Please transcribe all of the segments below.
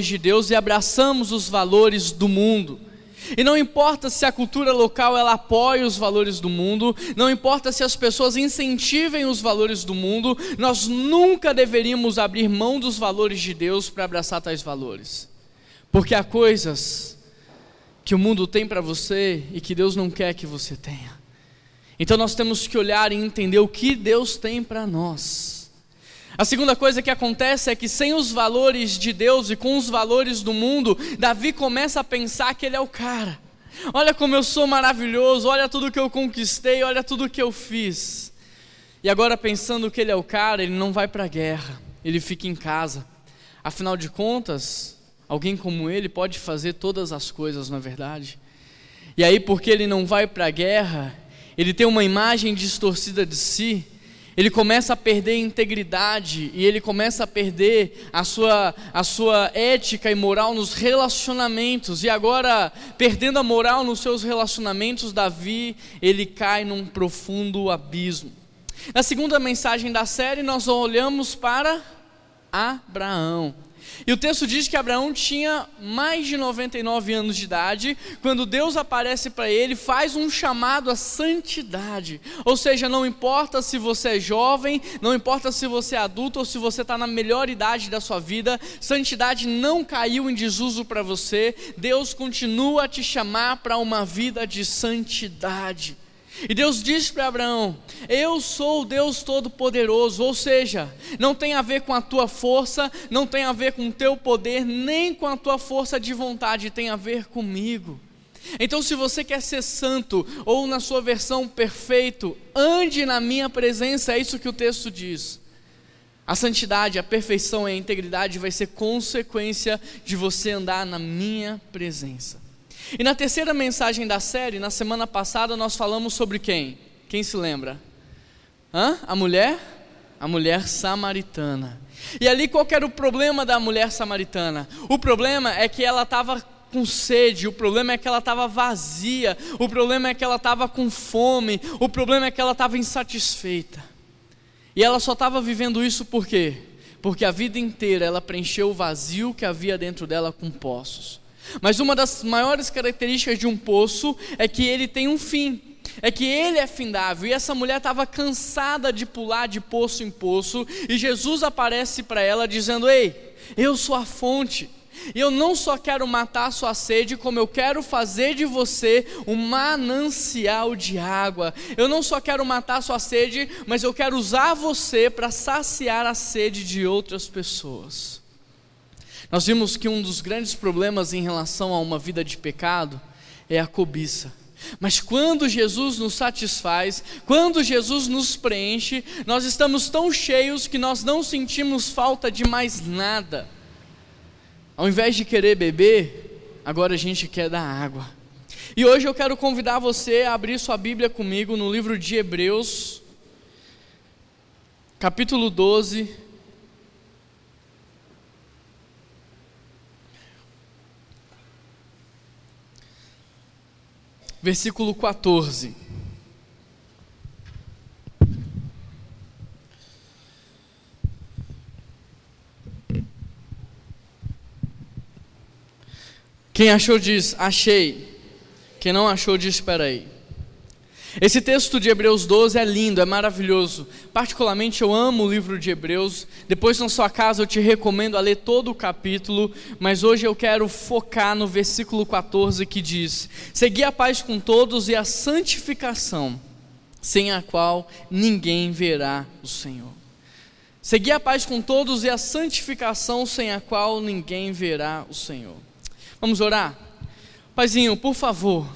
de Deus e abraçamos os valores do mundo. E não importa se a cultura local ela apoia os valores do mundo, não importa se as pessoas incentivem os valores do mundo, nós nunca deveríamos abrir mão dos valores de Deus para abraçar tais valores. Porque há coisas que o mundo tem para você e que Deus não quer que você tenha. Então nós temos que olhar e entender o que Deus tem para nós. A segunda coisa que acontece é que, sem os valores de Deus e com os valores do mundo, Davi começa a pensar que ele é o cara. Olha como eu sou maravilhoso, olha tudo que eu conquistei, olha tudo que eu fiz. E agora, pensando que ele é o cara, ele não vai para a guerra, ele fica em casa. Afinal de contas, alguém como ele pode fazer todas as coisas, não é verdade? E aí, porque ele não vai para a guerra, ele tem uma imagem distorcida de si, ele começa a perder a integridade e ele começa a perder a sua, a sua ética e moral nos relacionamentos. E agora, perdendo a moral nos seus relacionamentos, Davi, ele cai num profundo abismo. Na segunda mensagem da série, nós olhamos para Abraão. E o texto diz que Abraão tinha mais de 99 anos de idade, quando Deus aparece para ele, faz um chamado à santidade. Ou seja, não importa se você é jovem, não importa se você é adulto ou se você está na melhor idade da sua vida, santidade não caiu em desuso para você, Deus continua a te chamar para uma vida de santidade. E Deus diz para Abraão: Eu sou o Deus Todo-Poderoso, ou seja, não tem a ver com a tua força, não tem a ver com o teu poder, nem com a tua força de vontade, tem a ver comigo. Então, se você quer ser santo, ou na sua versão perfeito, ande na minha presença, é isso que o texto diz. A santidade, a perfeição e a integridade vai ser consequência de você andar na minha presença. E na terceira mensagem da série, na semana passada, nós falamos sobre quem? Quem se lembra? Hã? A mulher? A mulher samaritana. E ali qual era o problema da mulher samaritana? O problema é que ela estava com sede, o problema é que ela estava vazia, o problema é que ela estava com fome, o problema é que ela estava insatisfeita. E ela só estava vivendo isso por quê? Porque a vida inteira ela preencheu o vazio que havia dentro dela com poços. Mas uma das maiores características de um poço é que ele tem um fim, é que ele é findável. E essa mulher estava cansada de pular de poço em poço, e Jesus aparece para ela dizendo: Ei, eu sou a fonte. E eu não só quero matar a sua sede, como eu quero fazer de você um manancial de água. Eu não só quero matar a sua sede, mas eu quero usar você para saciar a sede de outras pessoas. Nós vimos que um dos grandes problemas em relação a uma vida de pecado é a cobiça. Mas quando Jesus nos satisfaz, quando Jesus nos preenche, nós estamos tão cheios que nós não sentimos falta de mais nada. Ao invés de querer beber, agora a gente quer dar água. E hoje eu quero convidar você a abrir sua Bíblia comigo no livro de Hebreus, capítulo 12, versículo 14. Quem achou diz, achei. Quem não achou diz, espera aí. Esse texto de Hebreus 12 é lindo, é maravilhoso. Particularmente eu amo o livro de Hebreus. Depois na sua casa eu te recomendo a ler todo o capítulo, mas hoje eu quero focar no versículo 14 que diz: Segui a paz com todos e a santificação, sem a qual ninguém verá o Senhor. Segui a paz com todos e a santificação, sem a qual ninguém verá o Senhor. Vamos orar? Paizinho, por favor,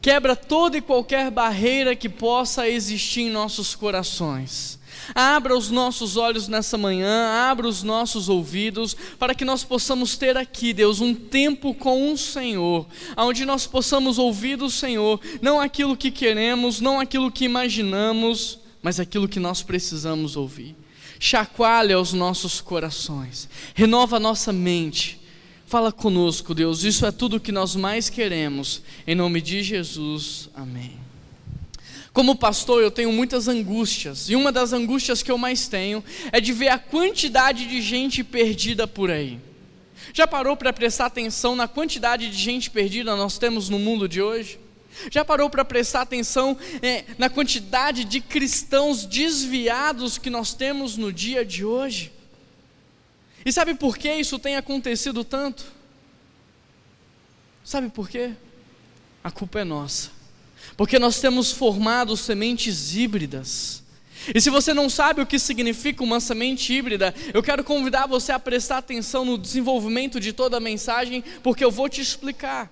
quebra toda e qualquer barreira que possa existir em nossos corações. Abra os nossos olhos nessa manhã, abra os nossos ouvidos, para que nós possamos ter aqui, Deus, um tempo com o Senhor, onde nós possamos ouvir do Senhor, não aquilo que queremos, não aquilo que imaginamos, mas aquilo que nós precisamos ouvir. Chacoalha os nossos corações, renova a nossa mente, Fala conosco, Deus, isso é tudo que nós mais queremos. Em nome de Jesus, amém. Como pastor, eu tenho muitas angústias, e uma das angústias que eu mais tenho é de ver a quantidade de gente perdida por aí. Já parou para prestar atenção na quantidade de gente perdida nós temos no mundo de hoje? Já parou para prestar atenção é, na quantidade de cristãos desviados que nós temos no dia de hoje? E sabe por que isso tem acontecido tanto? Sabe por quê? A culpa é nossa. Porque nós temos formado sementes híbridas. E se você não sabe o que significa uma semente híbrida, eu quero convidar você a prestar atenção no desenvolvimento de toda a mensagem, porque eu vou te explicar.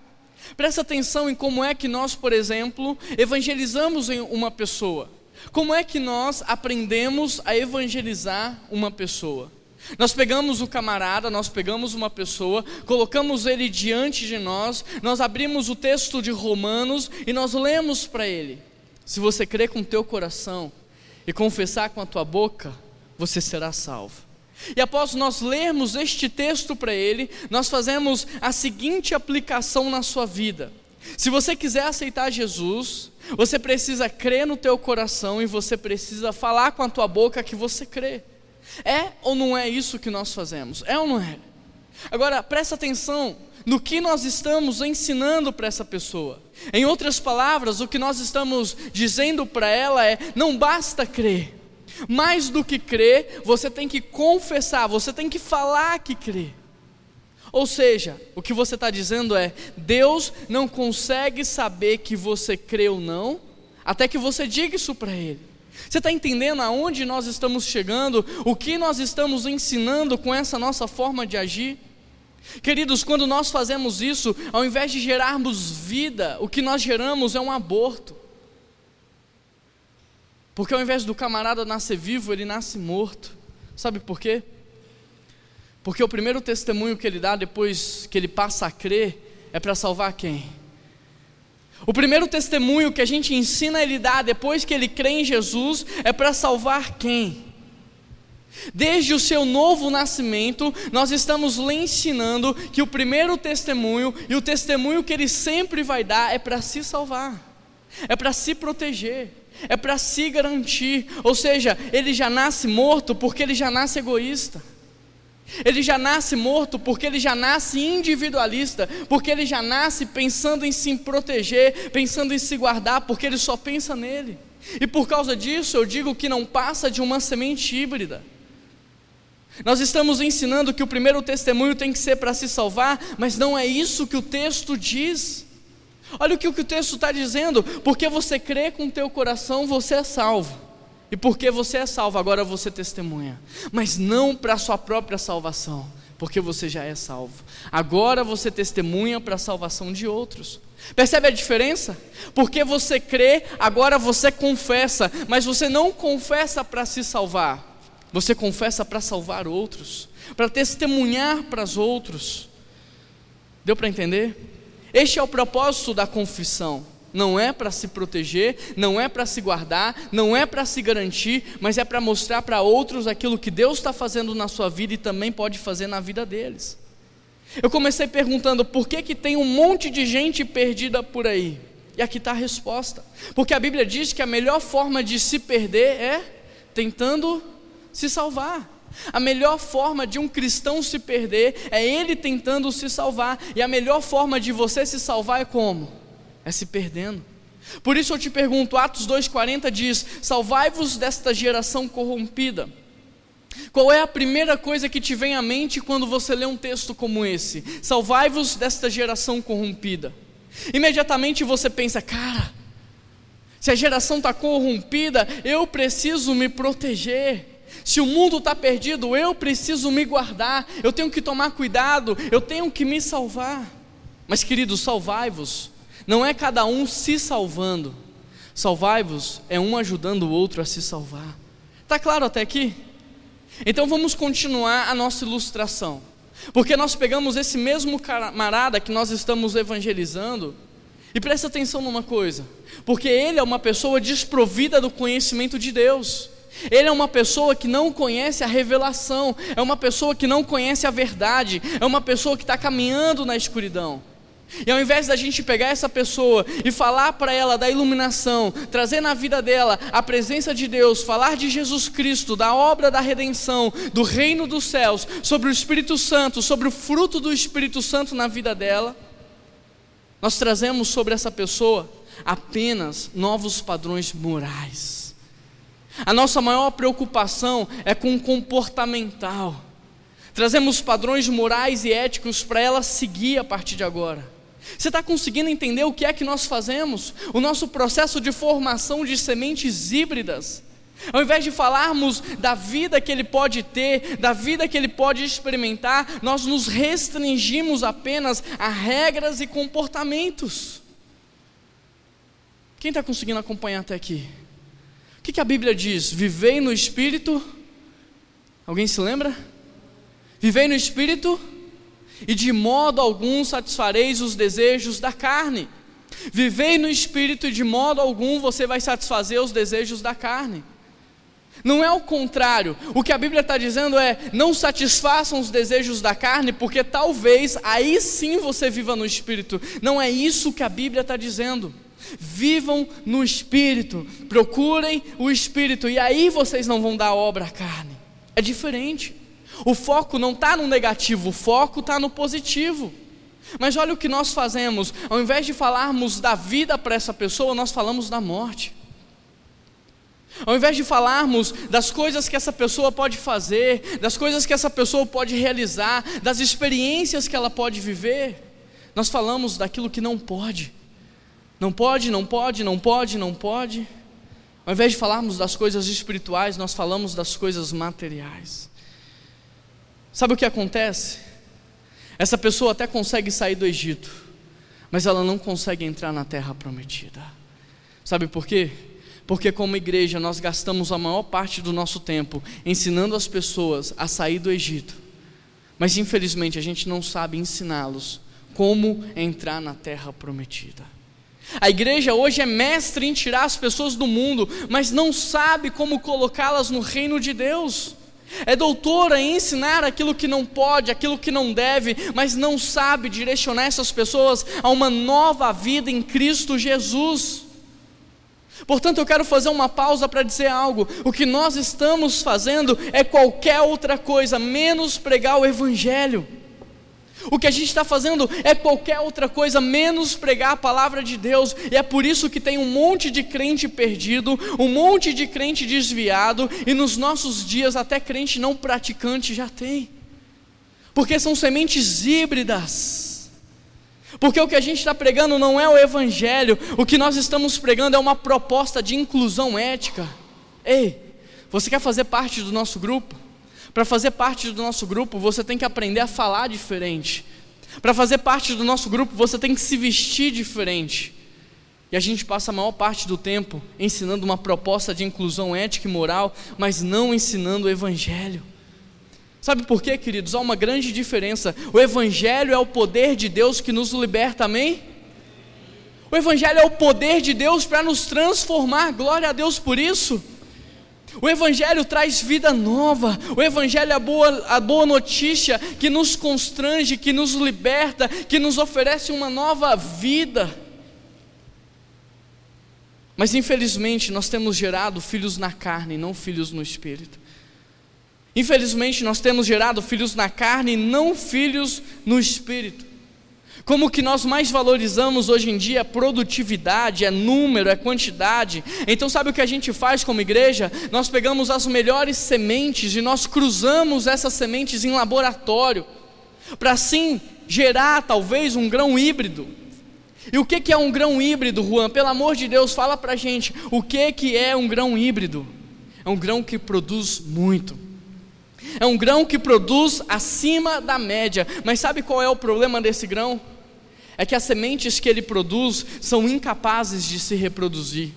Presta atenção em como é que nós, por exemplo, evangelizamos uma pessoa. Como é que nós aprendemos a evangelizar uma pessoa? Nós pegamos o camarada, nós pegamos uma pessoa, colocamos ele diante de nós, nós abrimos o texto de Romanos e nós lemos para ele: Se você crer com teu coração e confessar com a tua boca, você será salvo. E após nós lermos este texto para ele, nós fazemos a seguinte aplicação na sua vida. Se você quiser aceitar Jesus, você precisa crer no teu coração e você precisa falar com a tua boca que você crê. É ou não é isso que nós fazemos? É ou não é? Agora, presta atenção no que nós estamos ensinando para essa pessoa. Em outras palavras, o que nós estamos dizendo para ela é: não basta crer, mais do que crer, você tem que confessar, você tem que falar que crê. Ou seja, o que você está dizendo é: Deus não consegue saber que você crê ou não, até que você diga isso para Ele. Você está entendendo aonde nós estamos chegando, o que nós estamos ensinando com essa nossa forma de agir? Queridos, quando nós fazemos isso, ao invés de gerarmos vida, o que nós geramos é um aborto. Porque ao invés do camarada nascer vivo, ele nasce morto. Sabe por quê? Porque o primeiro testemunho que ele dá depois que ele passa a crer é para salvar quem? O primeiro testemunho que a gente ensina ele dar depois que ele crê em Jesus é para salvar quem? Desde o seu novo nascimento, nós estamos lhe ensinando que o primeiro testemunho e o testemunho que ele sempre vai dar é para se salvar, é para se proteger é para se garantir, ou seja, ele já nasce morto porque ele já nasce egoísta. Ele já nasce morto porque ele já nasce individualista, porque ele já nasce pensando em se proteger, pensando em se guardar, porque ele só pensa nele. E por causa disso eu digo que não passa de uma semente híbrida. Nós estamos ensinando que o primeiro testemunho tem que ser para se salvar, mas não é isso que o texto diz. Olha o que o texto está dizendo: porque você crê com o teu coração, você é salvo. E porque você é salvo, agora você testemunha. Mas não para a sua própria salvação, porque você já é salvo. Agora você testemunha para a salvação de outros. Percebe a diferença? Porque você crê, agora você confessa, mas você não confessa para se salvar. Você confessa para salvar outros, para testemunhar para os outros. Deu para entender? Este é o propósito da confissão. Não é para se proteger, não é para se guardar, não é para se garantir, mas é para mostrar para outros aquilo que Deus está fazendo na sua vida e também pode fazer na vida deles. Eu comecei perguntando por que, que tem um monte de gente perdida por aí. E aqui está a resposta. Porque a Bíblia diz que a melhor forma de se perder é tentando se salvar. A melhor forma de um cristão se perder é ele tentando se salvar, e a melhor forma de você se salvar é como? É se perdendo. Por isso eu te pergunto, Atos 2,40 diz: Salvai-vos desta geração corrompida. Qual é a primeira coisa que te vem à mente quando você lê um texto como esse? Salvai-vos desta geração corrompida. Imediatamente você pensa, cara, se a geração está corrompida, eu preciso me proteger. Se o mundo está perdido, eu preciso me guardar, eu tenho que tomar cuidado, eu tenho que me salvar. Mas, queridos, salvai-vos, não é cada um se salvando, salvai-vos é um ajudando o outro a se salvar. Está claro até aqui? Então vamos continuar a nossa ilustração, porque nós pegamos esse mesmo camarada que nós estamos evangelizando, e presta atenção numa coisa, porque ele é uma pessoa desprovida do conhecimento de Deus. Ele é uma pessoa que não conhece a revelação, é uma pessoa que não conhece a verdade, é uma pessoa que está caminhando na escuridão. E ao invés da gente pegar essa pessoa e falar para ela da iluminação, trazer na vida dela a presença de Deus, falar de Jesus Cristo, da obra da redenção, do reino dos céus, sobre o Espírito Santo, sobre o fruto do Espírito Santo na vida dela, nós trazemos sobre essa pessoa apenas novos padrões morais. A nossa maior preocupação é com o comportamental. Trazemos padrões morais e éticos para ela seguir a partir de agora. Você está conseguindo entender o que é que nós fazemos? O nosso processo de formação de sementes híbridas. Ao invés de falarmos da vida que ele pode ter, da vida que ele pode experimentar, nós nos restringimos apenas a regras e comportamentos. Quem está conseguindo acompanhar até aqui? O que, que a Bíblia diz? Vivei no Espírito. Alguém se lembra? Vivei no Espírito e de modo algum satisfareis os desejos da carne. Vivei no espírito e de modo algum você vai satisfazer os desejos da carne. Não é o contrário, o que a Bíblia está dizendo é: não satisfaçam os desejos da carne, porque talvez aí sim você viva no espírito. Não é isso que a Bíblia está dizendo. Vivam no espírito, procurem o espírito, e aí vocês não vão dar obra à carne. É diferente. O foco não está no negativo, o foco está no positivo. Mas olha o que nós fazemos, ao invés de falarmos da vida para essa pessoa, nós falamos da morte. Ao invés de falarmos das coisas que essa pessoa pode fazer, das coisas que essa pessoa pode realizar, das experiências que ela pode viver, nós falamos daquilo que não pode. Não pode, não pode, não pode, não pode. Ao invés de falarmos das coisas espirituais, nós falamos das coisas materiais. Sabe o que acontece? Essa pessoa até consegue sair do Egito, mas ela não consegue entrar na terra prometida. Sabe por quê? Porque, como igreja, nós gastamos a maior parte do nosso tempo ensinando as pessoas a sair do Egito, mas infelizmente a gente não sabe ensiná-los como entrar na terra prometida. A igreja hoje é mestre em tirar as pessoas do mundo, mas não sabe como colocá-las no reino de Deus. É doutora em ensinar aquilo que não pode, aquilo que não deve, mas não sabe direcionar essas pessoas a uma nova vida em Cristo Jesus. Portanto, eu quero fazer uma pausa para dizer algo. O que nós estamos fazendo é qualquer outra coisa, menos pregar o Evangelho. O que a gente está fazendo é qualquer outra coisa menos pregar a palavra de Deus, e é por isso que tem um monte de crente perdido, um monte de crente desviado, e nos nossos dias até crente não praticante já tem, porque são sementes híbridas. Porque o que a gente está pregando não é o Evangelho, o que nós estamos pregando é uma proposta de inclusão ética. Ei, você quer fazer parte do nosso grupo? Para fazer parte do nosso grupo, você tem que aprender a falar diferente. Para fazer parte do nosso grupo, você tem que se vestir diferente. E a gente passa a maior parte do tempo ensinando uma proposta de inclusão ética e moral, mas não ensinando o Evangelho. Sabe por quê, queridos? Há uma grande diferença. O Evangelho é o poder de Deus que nos liberta, amém? O Evangelho é o poder de Deus para nos transformar, glória a Deus por isso. O Evangelho traz vida nova, o Evangelho é a boa, a boa notícia que nos constrange, que nos liberta, que nos oferece uma nova vida. Mas infelizmente nós temos gerado filhos na carne, não filhos no espírito. Infelizmente nós temos gerado filhos na carne não filhos no espírito. Como que nós mais valorizamos hoje em dia é produtividade, é número, é quantidade. Então, sabe o que a gente faz como igreja? Nós pegamos as melhores sementes e nós cruzamos essas sementes em laboratório, para assim gerar talvez um grão híbrido. E o que, que é um grão híbrido, Juan? Pelo amor de Deus, fala para a gente, o que, que é um grão híbrido? É um grão que produz muito. É um grão que produz acima da média. Mas sabe qual é o problema desse grão? É que as sementes que ele produz são incapazes de se reproduzir.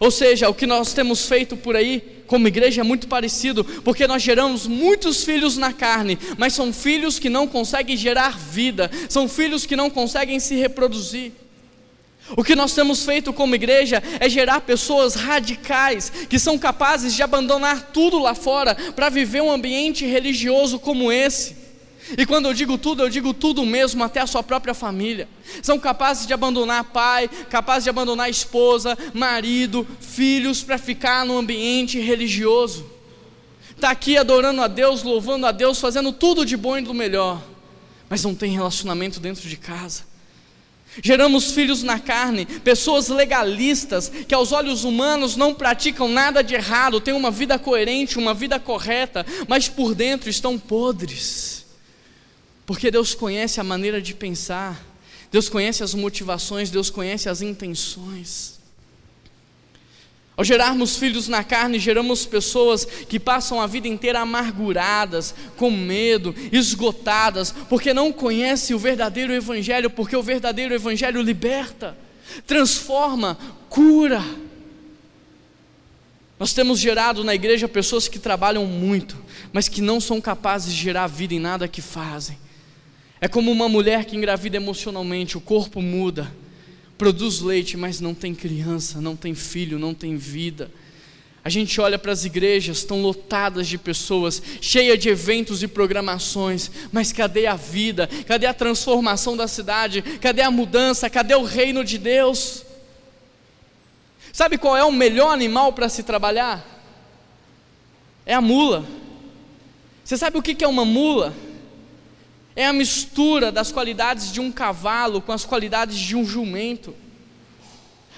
Ou seja, o que nós temos feito por aí, como igreja, é muito parecido, porque nós geramos muitos filhos na carne, mas são filhos que não conseguem gerar vida, são filhos que não conseguem se reproduzir. O que nós temos feito como igreja é gerar pessoas radicais, que são capazes de abandonar tudo lá fora para viver um ambiente religioso como esse. E quando eu digo tudo, eu digo tudo mesmo, até a sua própria família. São capazes de abandonar pai, capazes de abandonar esposa, marido, filhos para ficar no ambiente religioso. Está aqui adorando a Deus, louvando a Deus, fazendo tudo de bom e do melhor, mas não tem relacionamento dentro de casa. Geramos filhos na carne, pessoas legalistas que aos olhos humanos não praticam nada de errado, têm uma vida coerente, uma vida correta, mas por dentro estão podres. Porque Deus conhece a maneira de pensar, Deus conhece as motivações, Deus conhece as intenções. Ao gerarmos filhos na carne, geramos pessoas que passam a vida inteira amarguradas, com medo, esgotadas, porque não conhecem o verdadeiro Evangelho, porque o verdadeiro Evangelho liberta, transforma, cura. Nós temos gerado na igreja pessoas que trabalham muito, mas que não são capazes de gerar vida em nada que fazem. É como uma mulher que engravida emocionalmente, o corpo muda, produz leite, mas não tem criança, não tem filho, não tem vida. A gente olha para as igrejas, estão lotadas de pessoas, cheias de eventos e programações, mas cadê a vida? Cadê a transformação da cidade? Cadê a mudança? Cadê o reino de Deus? Sabe qual é o melhor animal para se trabalhar? É a mula. Você sabe o que é uma mula? É a mistura das qualidades de um cavalo com as qualidades de um jumento.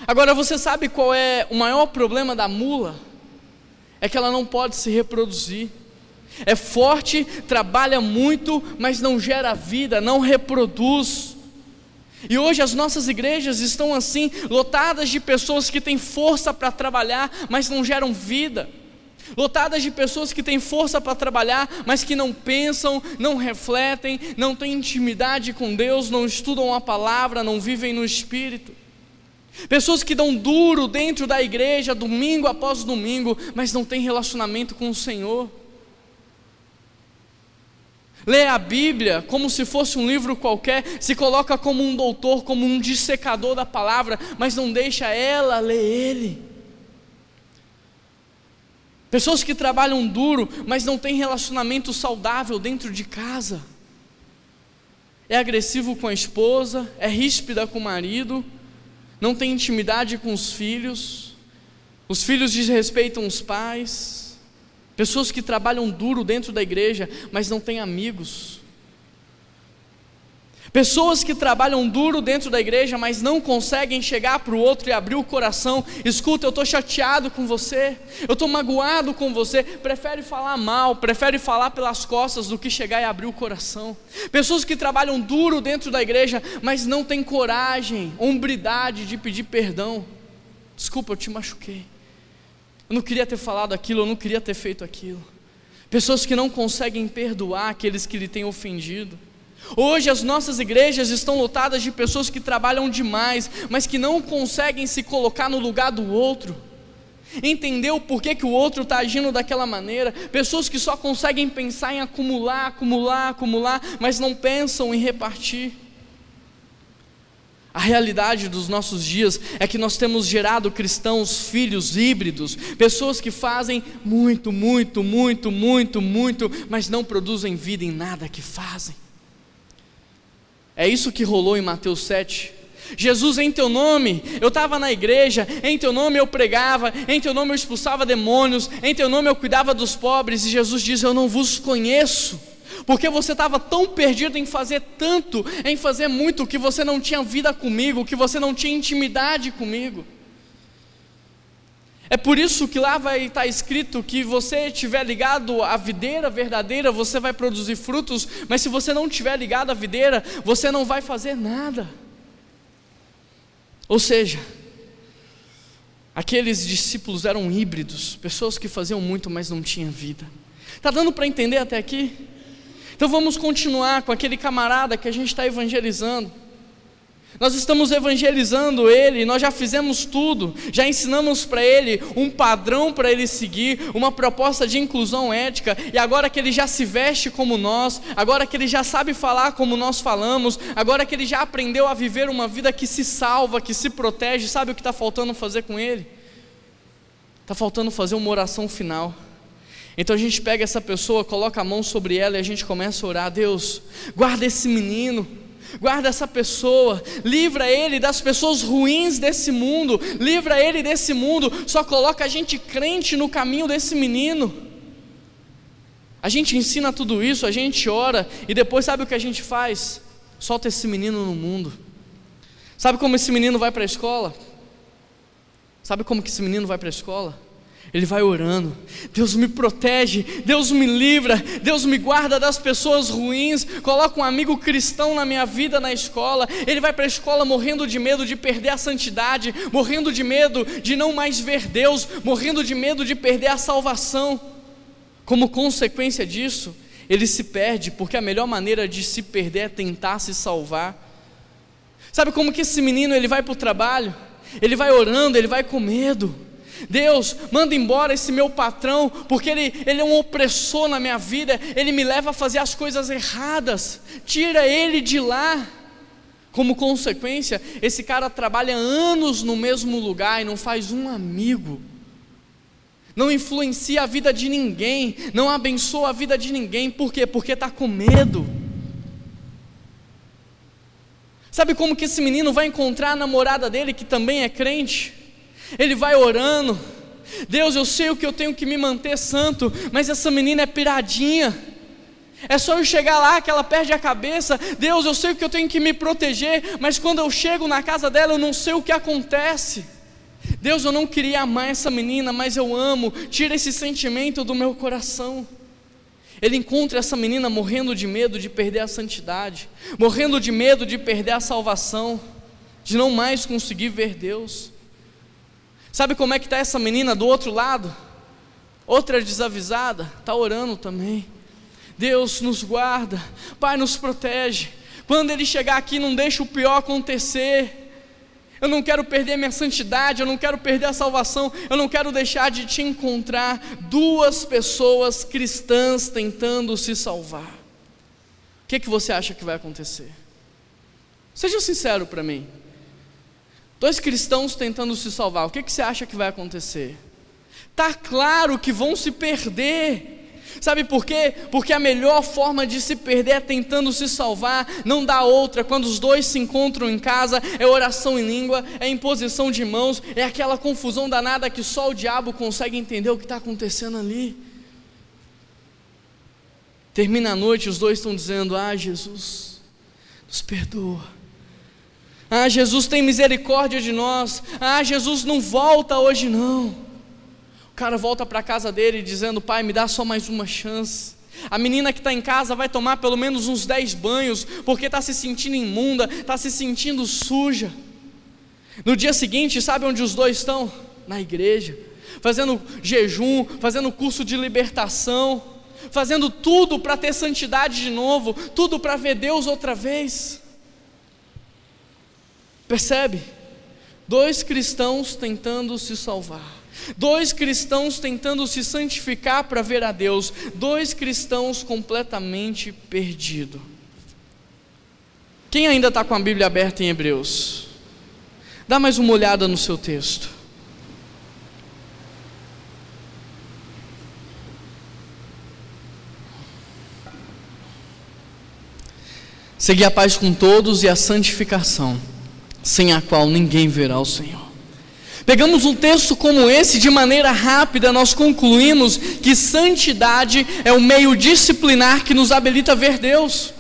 Agora você sabe qual é o maior problema da mula? É que ela não pode se reproduzir. É forte, trabalha muito, mas não gera vida, não reproduz. E hoje as nossas igrejas estão assim, lotadas de pessoas que têm força para trabalhar, mas não geram vida lotadas de pessoas que têm força para trabalhar, mas que não pensam, não refletem, não têm intimidade com Deus, não estudam a palavra, não vivem no Espírito. Pessoas que dão duro dentro da igreja, domingo após domingo, mas não têm relacionamento com o Senhor. Lê a Bíblia como se fosse um livro qualquer, se coloca como um doutor, como um dissecador da palavra, mas não deixa ela ler ele. Pessoas que trabalham duro, mas não têm relacionamento saudável dentro de casa. É agressivo com a esposa, é ríspida com o marido, não tem intimidade com os filhos, os filhos desrespeitam os pais. Pessoas que trabalham duro dentro da igreja, mas não têm amigos, Pessoas que trabalham duro dentro da igreja, mas não conseguem chegar para o outro e abrir o coração. Escuta, eu estou chateado com você, eu estou magoado com você. Prefere falar mal, prefere falar pelas costas do que chegar e abrir o coração. Pessoas que trabalham duro dentro da igreja, mas não têm coragem, hombridade de pedir perdão. Desculpa, eu te machuquei. Eu não queria ter falado aquilo, eu não queria ter feito aquilo. Pessoas que não conseguem perdoar aqueles que lhe têm ofendido. Hoje as nossas igrejas estão lotadas de pessoas que trabalham demais, mas que não conseguem se colocar no lugar do outro. Entender o porquê que o outro está agindo daquela maneira. Pessoas que só conseguem pensar em acumular, acumular, acumular, mas não pensam em repartir. A realidade dos nossos dias é que nós temos gerado cristãos, filhos híbridos, pessoas que fazem muito, muito, muito, muito, muito, mas não produzem vida em nada que fazem. É isso que rolou em Mateus 7. Jesus, em teu nome, eu estava na igreja, em teu nome eu pregava, em teu nome eu expulsava demônios, em teu nome eu cuidava dos pobres, e Jesus diz: Eu não vos conheço, porque você estava tão perdido em fazer tanto, em fazer muito, que você não tinha vida comigo, que você não tinha intimidade comigo. É por isso que lá vai estar escrito que você estiver ligado à videira verdadeira, você vai produzir frutos, mas se você não estiver ligado à videira, você não vai fazer nada. Ou seja, aqueles discípulos eram híbridos, pessoas que faziam muito, mas não tinham vida. Está dando para entender até aqui? Então vamos continuar com aquele camarada que a gente está evangelizando. Nós estamos evangelizando ele, nós já fizemos tudo, já ensinamos para ele um padrão para ele seguir, uma proposta de inclusão ética, e agora que ele já se veste como nós, agora que ele já sabe falar como nós falamos, agora que ele já aprendeu a viver uma vida que se salva, que se protege, sabe o que está faltando fazer com ele? Está faltando fazer uma oração final. Então a gente pega essa pessoa, coloca a mão sobre ela e a gente começa a orar: Deus, guarda esse menino, guarda essa pessoa, livra ele das pessoas ruins desse mundo, livra ele desse mundo, só coloca a gente crente no caminho desse menino. A gente ensina tudo isso, a gente ora e depois sabe o que a gente faz? Solta esse menino no mundo. Sabe como esse menino vai para a escola? Sabe como que esse menino vai para a escola? Ele vai orando. Deus me protege, Deus me livra, Deus me guarda das pessoas ruins. Coloca um amigo cristão na minha vida na escola. Ele vai para a escola morrendo de medo de perder a santidade, morrendo de medo de não mais ver Deus, morrendo de medo de perder a salvação. Como consequência disso, ele se perde, porque a melhor maneira de se perder é tentar se salvar. Sabe como que esse menino ele vai para o trabalho? Ele vai orando, ele vai com medo. Deus, manda embora esse meu patrão, porque ele, ele é um opressor na minha vida, ele me leva a fazer as coisas erradas, tira ele de lá. Como consequência, esse cara trabalha anos no mesmo lugar e não faz um amigo, não influencia a vida de ninguém, não abençoa a vida de ninguém, por quê? Porque está com medo. Sabe como que esse menino vai encontrar a namorada dele, que também é crente? Ele vai orando. Deus, eu sei o que eu tenho que me manter santo, mas essa menina é piradinha. É só eu chegar lá que ela perde a cabeça. Deus, eu sei o que eu tenho que me proteger, mas quando eu chego na casa dela, eu não sei o que acontece. Deus, eu não queria amar essa menina, mas eu amo. Tira esse sentimento do meu coração. Ele encontra essa menina morrendo de medo de perder a santidade, morrendo de medo de perder a salvação, de não mais conseguir ver Deus. Sabe como é que está essa menina do outro lado? Outra desavisada, está orando também. Deus nos guarda, Pai nos protege. Quando ele chegar aqui, não deixa o pior acontecer. Eu não quero perder minha santidade, eu não quero perder a salvação, eu não quero deixar de te encontrar. Duas pessoas cristãs tentando se salvar. O que, que você acha que vai acontecer? Seja sincero para mim. Dois cristãos tentando se salvar, o que, que você acha que vai acontecer? Tá claro que vão se perder. Sabe por quê? Porque a melhor forma de se perder é tentando se salvar, não dá outra. Quando os dois se encontram em casa, é oração em língua, é imposição de mãos, é aquela confusão danada que só o diabo consegue entender o que está acontecendo ali. Termina a noite, os dois estão dizendo: Ah, Jesus, nos perdoa. Ah, Jesus tem misericórdia de nós. Ah, Jesus não volta hoje não. O cara volta para a casa dele dizendo: Pai, me dá só mais uma chance. A menina que está em casa vai tomar pelo menos uns dez banhos, porque está se sentindo imunda, está se sentindo suja. No dia seguinte, sabe onde os dois estão? Na igreja, fazendo jejum, fazendo curso de libertação, fazendo tudo para ter santidade de novo, tudo para ver Deus outra vez. Percebe? Dois cristãos tentando se salvar. Dois cristãos tentando se santificar para ver a Deus, dois cristãos completamente perdidos. Quem ainda está com a Bíblia aberta em Hebreus? Dá mais uma olhada no seu texto. Seguir a paz com todos e a santificação sem a qual ninguém verá o Senhor. Pegamos um texto como esse, de maneira rápida, nós concluímos que santidade é o meio disciplinar que nos habilita a ver Deus.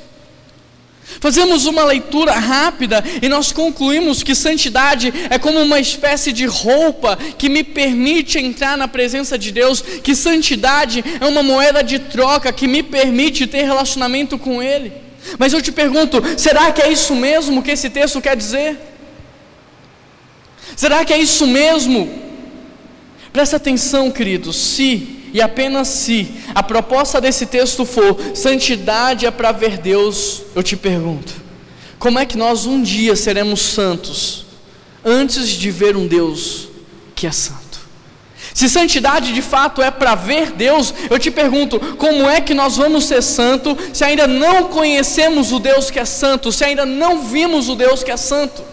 Fazemos uma leitura rápida e nós concluímos que santidade é como uma espécie de roupa que me permite entrar na presença de Deus, que santidade é uma moeda de troca que me permite ter relacionamento com Ele. Mas eu te pergunto, será que é isso mesmo que esse texto quer dizer? Será que é isso mesmo? Presta atenção, queridos, se e apenas se a proposta desse texto for santidade é para ver Deus, eu te pergunto, como é que nós um dia seremos santos antes de ver um Deus que é santo? Se santidade de fato é para ver Deus, eu te pergunto, como é que nós vamos ser santo se ainda não conhecemos o Deus que é santo, se ainda não vimos o Deus que é santo?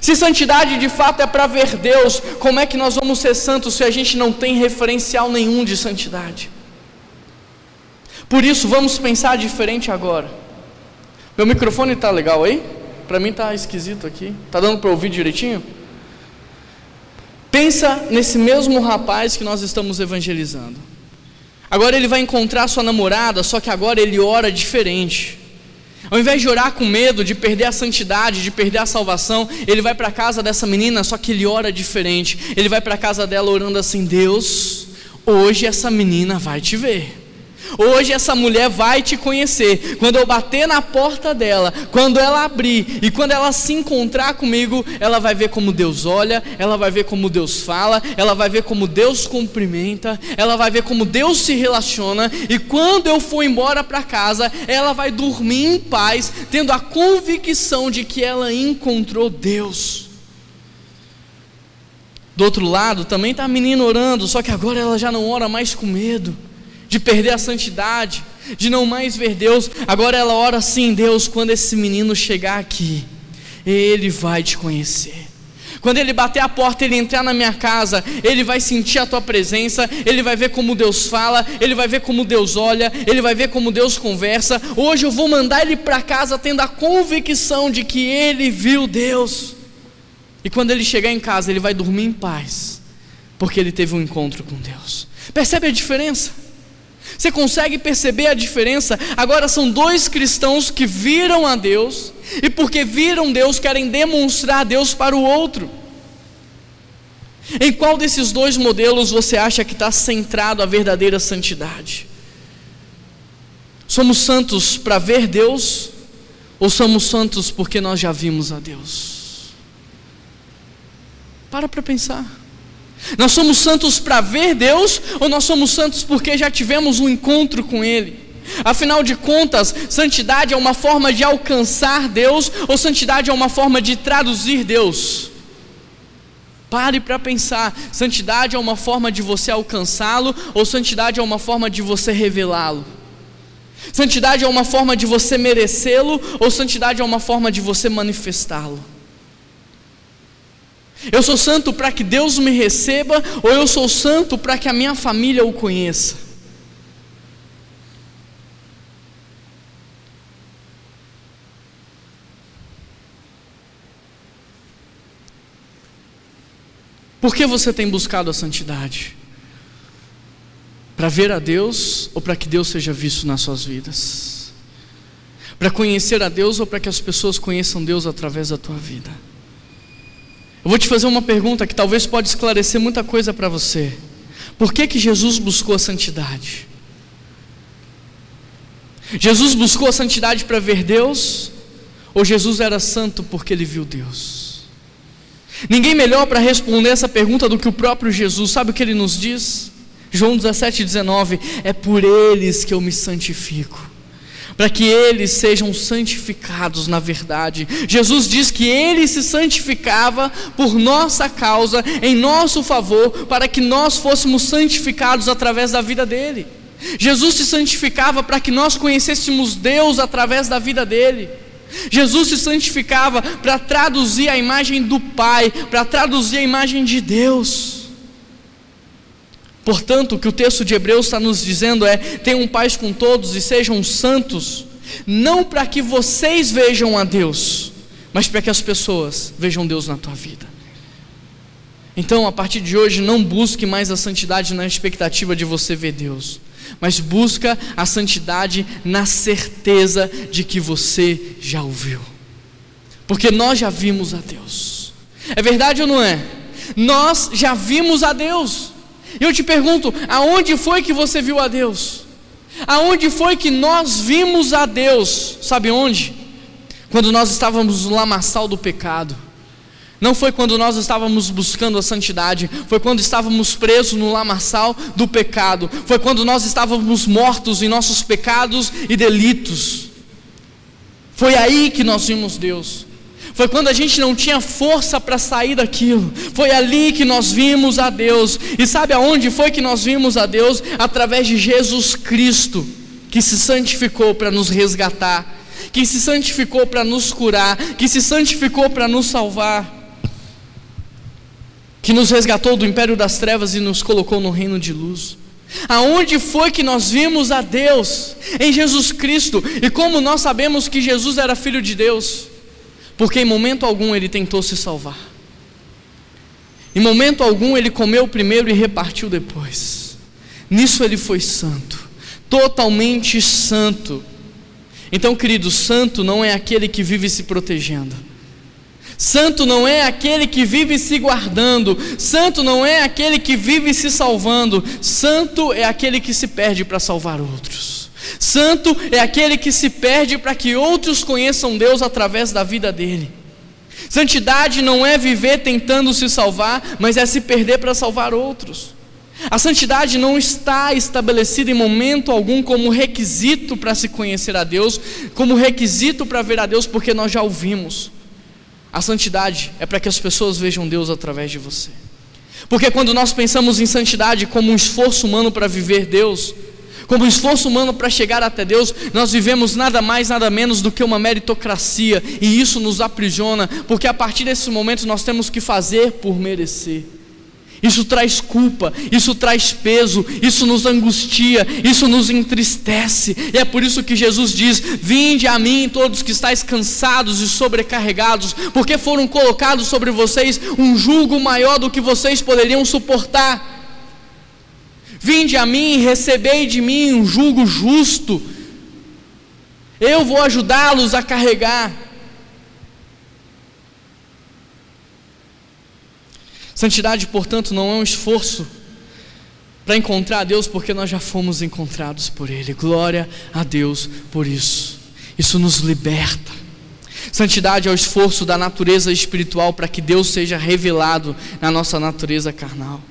Se santidade de fato é para ver Deus, como é que nós vamos ser santos se a gente não tem referencial nenhum de santidade? Por isso, vamos pensar diferente agora. Meu microfone está legal aí? Para mim está esquisito aqui. Está dando para ouvir direitinho? Pensa nesse mesmo rapaz que nós estamos evangelizando. Agora ele vai encontrar sua namorada, só que agora ele ora diferente. Ao invés de orar com medo de perder a santidade, de perder a salvação, ele vai para a casa dessa menina, só que ele ora diferente. Ele vai para a casa dela orando assim: Deus, hoje essa menina vai te ver. Hoje essa mulher vai te conhecer. Quando eu bater na porta dela, quando ela abrir e quando ela se encontrar comigo, ela vai ver como Deus olha, ela vai ver como Deus fala, ela vai ver como Deus cumprimenta, ela vai ver como Deus se relaciona. E quando eu for embora para casa, ela vai dormir em paz, tendo a convicção de que ela encontrou Deus. Do outro lado, também está a menina orando, só que agora ela já não ora mais com medo de perder a santidade, de não mais ver Deus. Agora ela ora assim: Deus, quando esse menino chegar aqui, ele vai te conhecer. Quando ele bater a porta, ele entrar na minha casa, ele vai sentir a tua presença, ele vai ver como Deus fala, ele vai ver como Deus olha, ele vai ver como Deus conversa. Hoje eu vou mandar ele para casa tendo a convicção de que ele viu Deus. E quando ele chegar em casa, ele vai dormir em paz, porque ele teve um encontro com Deus. Percebe a diferença? Você consegue perceber a diferença? Agora são dois cristãos que viram a Deus e porque viram Deus querem demonstrar Deus para o outro. Em qual desses dois modelos você acha que está centrado a verdadeira santidade? Somos santos para ver Deus ou somos santos porque nós já vimos a Deus? Para para pensar. Nós somos santos para ver Deus ou nós somos santos porque já tivemos um encontro com Ele? Afinal de contas, santidade é uma forma de alcançar Deus ou santidade é uma forma de traduzir Deus? Pare para pensar: santidade é uma forma de você alcançá-lo ou santidade é uma forma de você revelá-lo? Santidade é uma forma de você merecê-lo ou santidade é uma forma de você manifestá-lo? Eu sou santo para que Deus me receba, ou eu sou santo para que a minha família o conheça? Por que você tem buscado a santidade? Para ver a Deus ou para que Deus seja visto nas suas vidas? Para conhecer a Deus ou para que as pessoas conheçam Deus através da tua vida? Eu vou te fazer uma pergunta que talvez pode esclarecer muita coisa para você. Por que que Jesus buscou a santidade? Jesus buscou a santidade para ver Deus ou Jesus era santo porque ele viu Deus? Ninguém melhor para responder essa pergunta do que o próprio Jesus. Sabe o que ele nos diz? João 17, 19: É por eles que eu me santifico para que eles sejam santificados na verdade. Jesus diz que ele se santificava por nossa causa, em nosso favor, para que nós fôssemos santificados através da vida dele. Jesus se santificava para que nós conhecêssemos Deus através da vida dele. Jesus se santificava para traduzir a imagem do Pai, para traduzir a imagem de Deus. Portanto, o que o texto de Hebreus está nos dizendo é: tenham paz com todos e sejam santos, não para que vocês vejam a Deus, mas para que as pessoas vejam Deus na tua vida. Então, a partir de hoje, não busque mais a santidade na expectativa de você ver Deus, mas busca a santidade na certeza de que você já o viu, porque nós já vimos a Deus. É verdade ou não é? Nós já vimos a Deus. Eu te pergunto: aonde foi que você viu a Deus? Aonde foi que nós vimos a Deus? Sabe onde? Quando nós estávamos no lamaçal do pecado. Não foi quando nós estávamos buscando a santidade, foi quando estávamos presos no lamaçal do pecado, foi quando nós estávamos mortos em nossos pecados e delitos. Foi aí que nós vimos Deus. Foi quando a gente não tinha força para sair daquilo. Foi ali que nós vimos a Deus. E sabe aonde foi que nós vimos a Deus? Através de Jesus Cristo, que se santificou para nos resgatar, que se santificou para nos curar, que se santificou para nos salvar. que nos resgatou do império das trevas e nos colocou no reino de luz. Aonde foi que nós vimos a Deus? Em Jesus Cristo. E como nós sabemos que Jesus era filho de Deus? Porque em momento algum ele tentou se salvar. Em momento algum ele comeu primeiro e repartiu depois. Nisso ele foi santo, totalmente santo. Então, querido, santo não é aquele que vive se protegendo. Santo não é aquele que vive se guardando, santo não é aquele que vive se salvando, santo é aquele que se perde para salvar outros. Santo é aquele que se perde para que outros conheçam Deus através da vida dele. Santidade não é viver tentando se salvar, mas é se perder para salvar outros. A santidade não está estabelecida em momento algum como requisito para se conhecer a Deus, como requisito para ver a Deus, porque nós já ouvimos. A santidade é para que as pessoas vejam Deus através de você. Porque quando nós pensamos em santidade como um esforço humano para viver Deus, como esforço humano para chegar até Deus, nós vivemos nada mais, nada menos do que uma meritocracia, e isso nos aprisiona, porque a partir desses momentos nós temos que fazer por merecer. Isso traz culpa, isso traz peso, isso nos angustia, isso nos entristece. E é por isso que Jesus diz: Vinde a mim, todos que estáis cansados e sobrecarregados, porque foram colocados sobre vocês um jugo maior do que vocês poderiam suportar. Vinde a mim recebei de mim um jugo justo. Eu vou ajudá-los a carregar. Santidade, portanto, não é um esforço para encontrar a Deus, porque nós já fomos encontrados por Ele. Glória a Deus por isso. Isso nos liberta. Santidade é o esforço da natureza espiritual para que Deus seja revelado na nossa natureza carnal.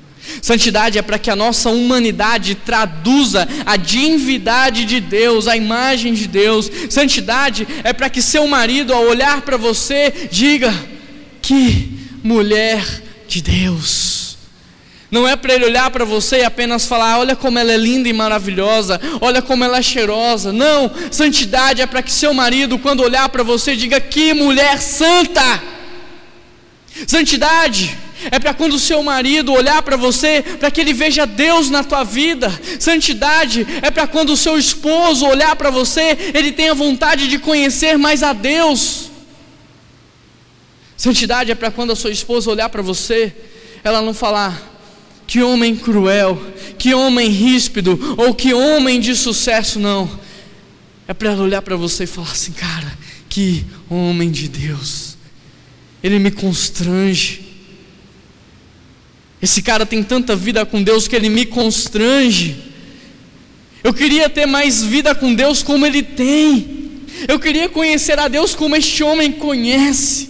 Santidade é para que a nossa humanidade traduza a divindade de Deus, a imagem de Deus. Santidade é para que seu marido, ao olhar para você, diga: Que mulher de Deus. Não é para ele olhar para você e apenas falar: olha como ela é linda e maravilhosa, olha como ela é cheirosa. Não, santidade é para que seu marido, quando olhar para você, diga: que mulher santa. Santidade é para quando o seu marido olhar para você, para que ele veja Deus na tua vida. Santidade é para quando o seu esposo olhar para você, ele tenha vontade de conhecer mais a Deus. Santidade é para quando a sua esposa olhar para você, ela não falar, que homem cruel, que homem ríspido, ou que homem de sucesso, não. É para ela olhar para você e falar assim, cara, que homem de Deus, ele me constrange. Esse cara tem tanta vida com Deus que ele me constrange. Eu queria ter mais vida com Deus como ele tem. Eu queria conhecer a Deus como este homem conhece.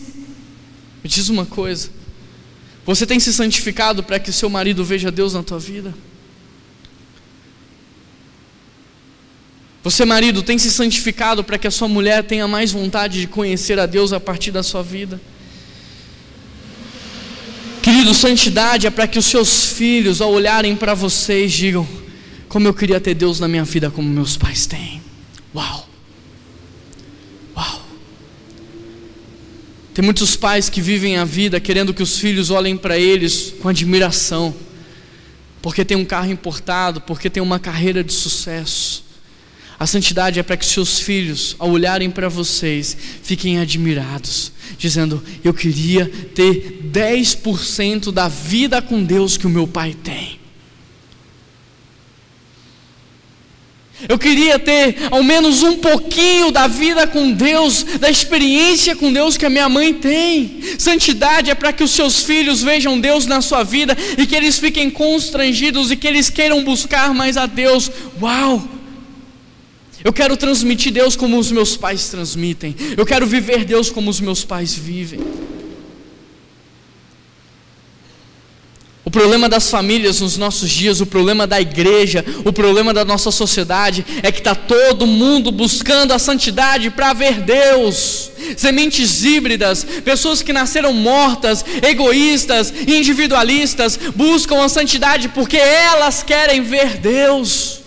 Me diz uma coisa: você tem se santificado para que seu marido veja Deus na tua vida? Você, marido, tem se santificado para que a sua mulher tenha mais vontade de conhecer a Deus a partir da sua vida? Querido, santidade é para que os seus filhos, ao olharem para vocês, digam: Como eu queria ter Deus na minha vida, como meus pais têm. Uau! Tem muitos pais que vivem a vida querendo que os filhos olhem para eles com admiração, porque tem um carro importado, porque tem uma carreira de sucesso. A santidade é para que seus filhos, ao olharem para vocês, fiquem admirados, dizendo: Eu queria ter 10% da vida com Deus que o meu pai tem. Eu queria ter ao menos um pouquinho da vida com Deus, da experiência com Deus que a minha mãe tem. Santidade é para que os seus filhos vejam Deus na sua vida e que eles fiquem constrangidos e que eles queiram buscar mais a Deus. Uau! Eu quero transmitir Deus como os meus pais transmitem. Eu quero viver Deus como os meus pais vivem. O problema das famílias nos nossos dias, o problema da igreja, o problema da nossa sociedade é que está todo mundo buscando a santidade para ver Deus. Sementes híbridas, pessoas que nasceram mortas, egoístas, individualistas, buscam a santidade porque elas querem ver Deus.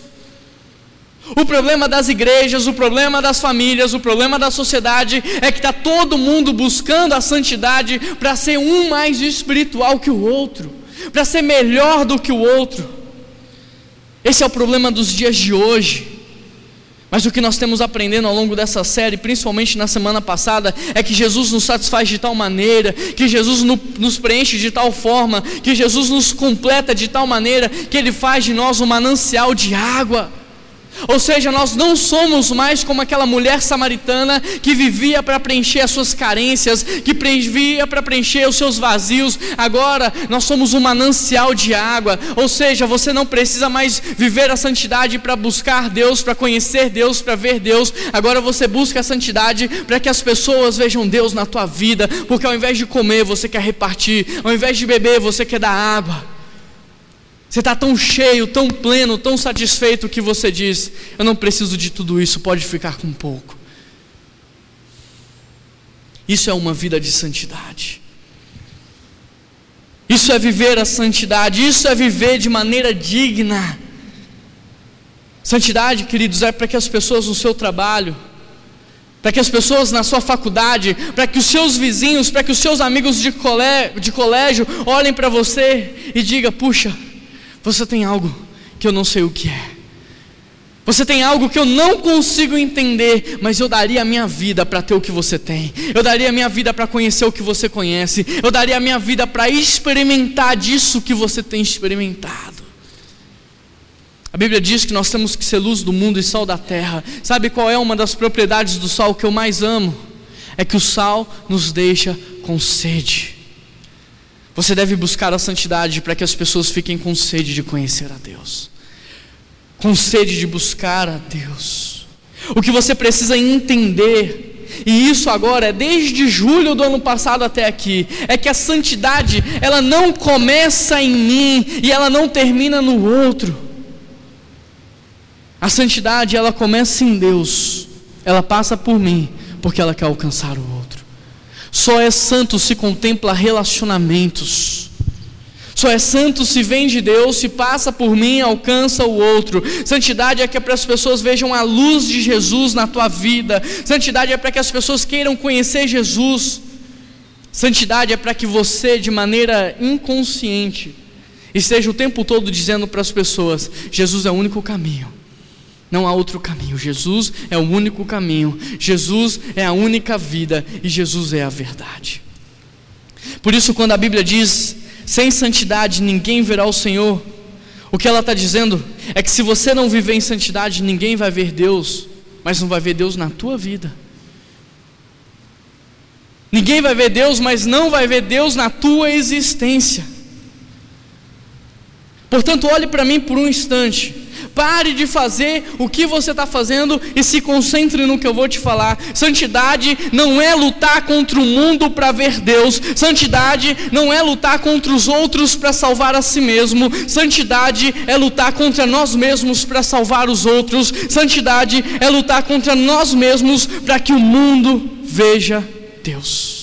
O problema das igrejas, o problema das famílias, o problema da sociedade é que está todo mundo buscando a santidade para ser um mais espiritual que o outro, para ser melhor do que o outro. Esse é o problema dos dias de hoje. Mas o que nós temos aprendendo ao longo dessa série, principalmente na semana passada, é que Jesus nos satisfaz de tal maneira, que Jesus nos preenche de tal forma, que Jesus nos completa de tal maneira, que Ele faz de nós um manancial de água. Ou seja, nós não somos mais como aquela mulher samaritana que vivia para preencher as suas carências, que vivia para preencher os seus vazios. Agora nós somos um manancial de água. Ou seja, você não precisa mais viver a santidade para buscar Deus, para conhecer Deus, para ver Deus. Agora você busca a santidade para que as pessoas vejam Deus na tua vida, porque ao invés de comer, você quer repartir, ao invés de beber, você quer dar água. Você está tão cheio, tão pleno, tão satisfeito que você diz: Eu não preciso de tudo isso, pode ficar com pouco. Isso é uma vida de santidade. Isso é viver a santidade, isso é viver de maneira digna. Santidade, queridos, é para que as pessoas no seu trabalho, para que as pessoas na sua faculdade, para que os seus vizinhos, para que os seus amigos de colégio, de colégio olhem para você e digam: puxa, você tem algo que eu não sei o que é. Você tem algo que eu não consigo entender, mas eu daria a minha vida para ter o que você tem. Eu daria a minha vida para conhecer o que você conhece. Eu daria a minha vida para experimentar disso que você tem experimentado. A Bíblia diz que nós temos que ser luz do mundo e sal da terra. Sabe qual é uma das propriedades do sal que eu mais amo? É que o sal nos deixa com sede. Você deve buscar a santidade para que as pessoas fiquem com sede de conhecer a Deus, com sede de buscar a Deus. O que você precisa entender, e isso agora é desde julho do ano passado até aqui, é que a santidade, ela não começa em mim e ela não termina no outro. A santidade, ela começa em Deus, ela passa por mim, porque ela quer alcançar o outro. Só é santo se contempla relacionamentos. Só é santo se vem de Deus, se passa por mim, alcança o outro. Santidade é que é para as pessoas vejam a luz de Jesus na tua vida. Santidade é para que as pessoas queiram conhecer Jesus. Santidade é para que você, de maneira inconsciente, esteja o tempo todo dizendo para as pessoas: Jesus é o único caminho. Não há outro caminho. Jesus é o único caminho. Jesus é a única vida e Jesus é a verdade. Por isso, quando a Bíblia diz: sem santidade ninguém verá o Senhor, o que ela está dizendo é que se você não viver em santidade, ninguém vai ver Deus, mas não vai ver Deus na tua vida. Ninguém vai ver Deus, mas não vai ver Deus na tua existência. Portanto, olhe para mim por um instante. Pare de fazer o que você está fazendo e se concentre no que eu vou te falar. Santidade não é lutar contra o mundo para ver Deus. Santidade não é lutar contra os outros para salvar a si mesmo. Santidade é lutar contra nós mesmos para salvar os outros. Santidade é lutar contra nós mesmos para que o mundo veja Deus.